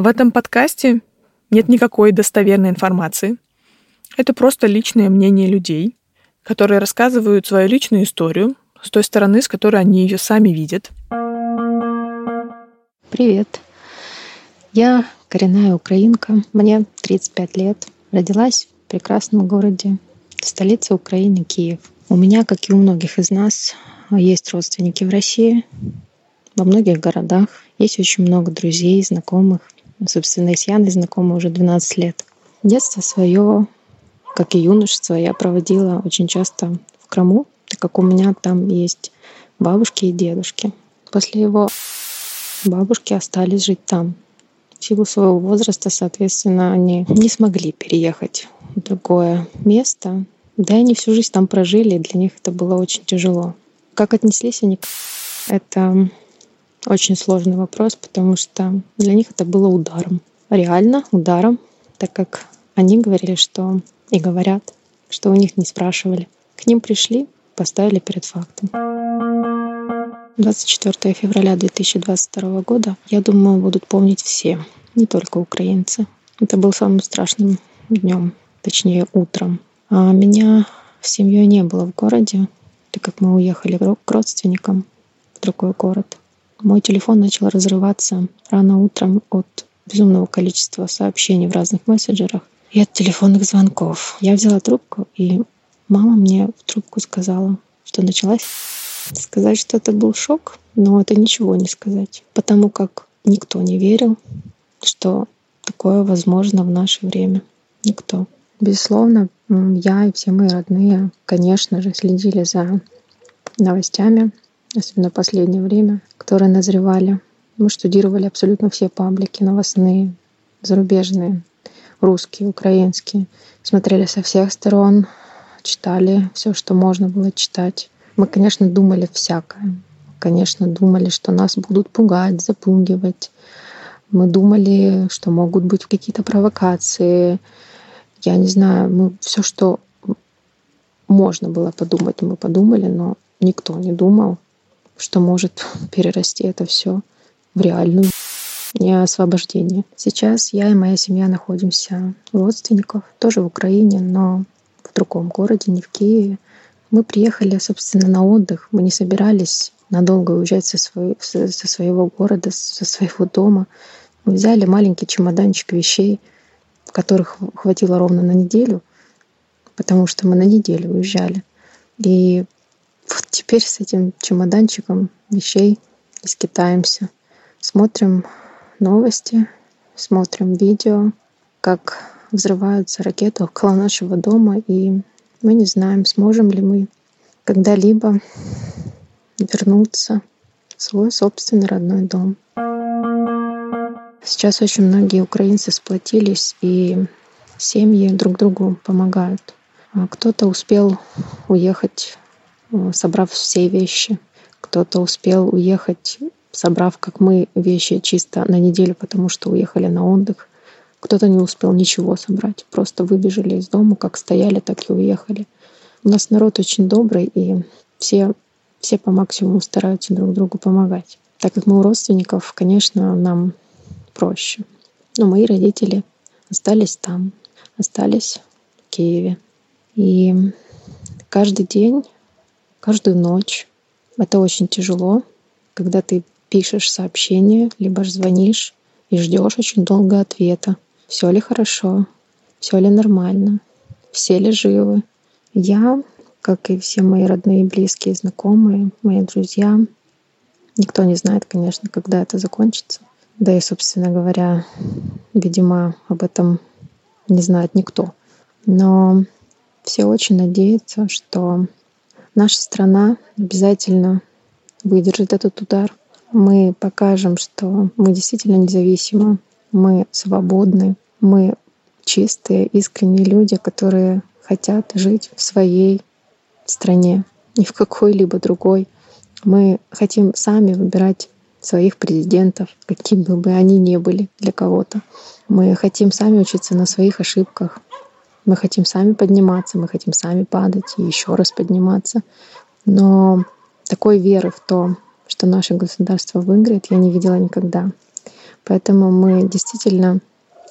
В этом подкасте нет никакой достоверной информации. Это просто личное мнение людей, которые рассказывают свою личную историю с той стороны, с которой они ее сами видят. Привет. Я коренная украинка. Мне 35 лет. Родилась в прекрасном городе, столице Украины, Киев. У меня, как и у многих из нас, есть родственники в России, во многих городах. Есть очень много друзей, знакомых. Собственно, и с Яной знакома уже 12 лет. Детство свое, как и юношество, я проводила очень часто в Крыму, так как у меня там есть бабушки и дедушки. После его бабушки остались жить там. В силу своего возраста, соответственно, они не смогли переехать в другое место. Да, они всю жизнь там прожили, и для них это было очень тяжело. Как отнеслись они к это очень сложный вопрос, потому что для них это было ударом. Реально ударом, так как они говорили, что и говорят, что у них не спрашивали. К ним пришли, поставили перед фактом. 24 февраля 2022 года, я думаю, будут помнить все, не только украинцы. Это был самым страшным днем, точнее утром. А меня с семьей не было в городе, так как мы уехали к родственникам в другой город. Мой телефон начал разрываться рано утром от безумного количества сообщений в разных мессенджерах и от телефонных звонков. Я взяла трубку, и мама мне в трубку сказала, что началась сказать, что это был шок, но это ничего не сказать, потому как никто не верил, что такое возможно в наше время. Никто. Безусловно, я и все мои родные, конечно же, следили за новостями, особенно в последнее время, которые назревали. Мы штудировали абсолютно все паблики новостные, зарубежные, русские, украинские. Смотрели со всех сторон, читали все, что можно было читать. Мы, конечно, думали всякое. Конечно, думали, что нас будут пугать, запугивать. Мы думали, что могут быть какие-то провокации. Я не знаю, мы все, что можно было подумать, мы подумали, но никто не думал, что может перерасти это все в реальную не освобождение. Сейчас я и моя семья находимся у родственников, тоже в Украине, но в другом городе, не в Киеве. Мы приехали, собственно, на отдых. Мы не собирались надолго уезжать со, свой, со своего города, со своего дома. Мы взяли маленький чемоданчик вещей, которых хватило ровно на неделю, потому что мы на неделю уезжали. И вот теперь с этим чемоданчиком вещей и скитаемся. Смотрим новости, смотрим видео, как взрываются ракеты около нашего дома, и мы не знаем, сможем ли мы когда-либо вернуться в свой собственный родной дом. Сейчас очень многие украинцы сплотились, и семьи друг другу помогают. А кто-то успел уехать, собрав все вещи. Кто-то успел уехать, собрав, как мы, вещи чисто на неделю, потому что уехали на отдых. Кто-то не успел ничего собрать, просто выбежали из дома, как стояли, так и уехали. У нас народ очень добрый, и все, все по максимуму стараются друг другу помогать. Так как мы у родственников, конечно, нам проще. Но мои родители остались там, остались в Киеве. И каждый день, каждую ночь это очень тяжело, когда ты пишешь сообщение, либо звонишь и ждешь очень долго ответа. Все ли хорошо? Все ли нормально? Все ли живы? Я, как и все мои родные, близкие, знакомые, мои друзья, никто не знает, конечно, когда это закончится. Да и, собственно говоря, видимо, об этом не знает никто. Но все очень надеются, что наша страна обязательно выдержит этот удар. Мы покажем, что мы действительно независимы, мы свободны, мы чистые, искренние люди, которые хотят жить в своей стране, не в какой-либо другой. Мы хотим сами выбирать своих президентов, какими бы они ни были для кого-то. Мы хотим сами учиться на своих ошибках. Мы хотим сами подниматься, мы хотим сами падать и еще раз подниматься. Но такой веры в то, что наше государство выиграет, я не видела никогда. Поэтому мы действительно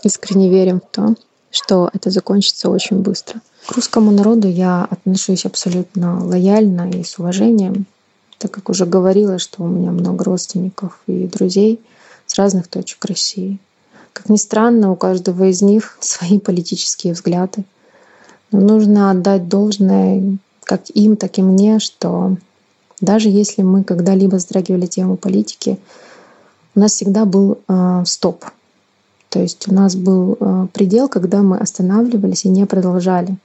искренне верим в то, что это закончится очень быстро. К русскому народу я отношусь абсолютно лояльно и с уважением, так как уже говорила, что у меня много родственников и друзей с разных точек России. Как ни странно, у каждого из них свои политические взгляды. Но нужно отдать должное как им, так и мне, что даже если мы когда-либо затрагивали тему политики, у нас всегда был э, стоп. То есть у нас был э, предел, когда мы останавливались и не продолжали.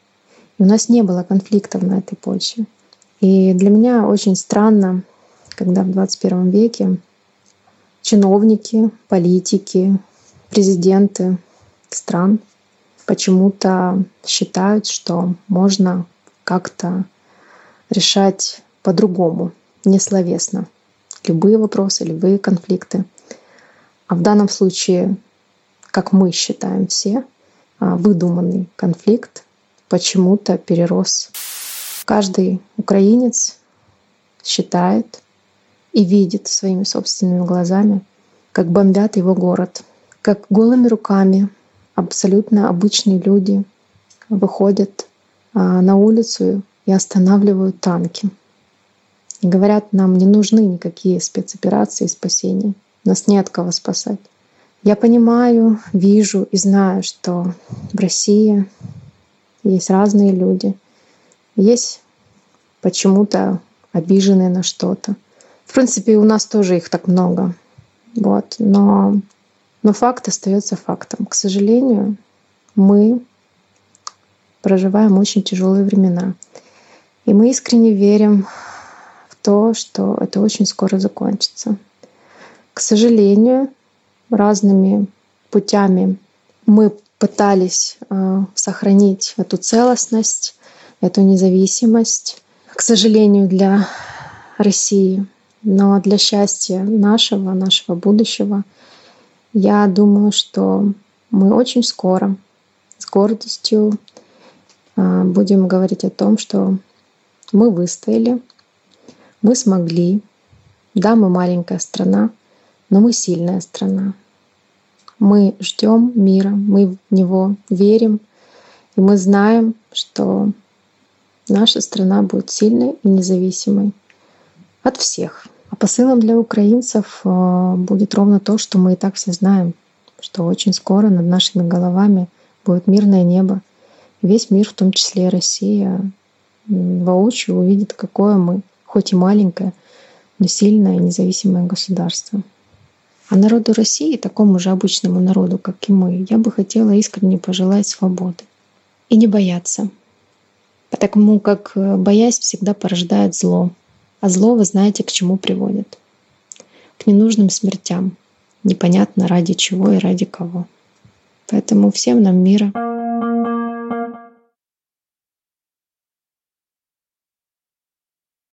И у нас не было конфликтов на этой почве. И для меня очень странно, когда в 21 веке чиновники, политики, президенты стран почему-то считают, что можно как-то решать по-другому, не словесно. Любые вопросы, любые конфликты. А в данном случае, как мы считаем все, а, выдуманный конфликт почему-то перерос. Каждый украинец считает и видит своими собственными глазами, как бомбят его город, как голыми руками абсолютно обычные люди выходят а, на улицу и останавливают танки. И говорят, нам не нужны никакие спецоперации и спасения. Нас не от кого спасать. Я понимаю, вижу и знаю, что в России есть разные люди. Есть почему-то обиженные на что-то. В принципе, у нас тоже их так много. Вот. Но, но факт остается фактом. К сожалению, мы проживаем очень тяжелые времена. И мы искренне верим в то, что это очень скоро закончится. К сожалению, разными путями мы пытались э, сохранить эту целостность, эту независимость, к сожалению, для России. Но для счастья нашего, нашего будущего, я думаю, что мы очень скоро с гордостью э, будем говорить о том, что мы выстояли, мы смогли. Да, мы маленькая страна, но мы сильная страна. Мы ждем мира, мы в него верим, и мы знаем, что наша страна будет сильной и независимой от всех. А посылом для украинцев э, будет ровно то, что мы и так все знаем, что очень скоро над нашими головами будет мирное небо. Весь мир, в том числе и Россия, воочию увидит, какое мы, хоть и маленькое, но сильное и независимое государство. А народу России, такому же обычному народу, как и мы, я бы хотела искренне пожелать свободы. И не бояться. Потому как э, боясь всегда порождает зло. А зло вы знаете, к чему приводит. К ненужным смертям. Непонятно ради чего и ради кого. Поэтому всем нам мира.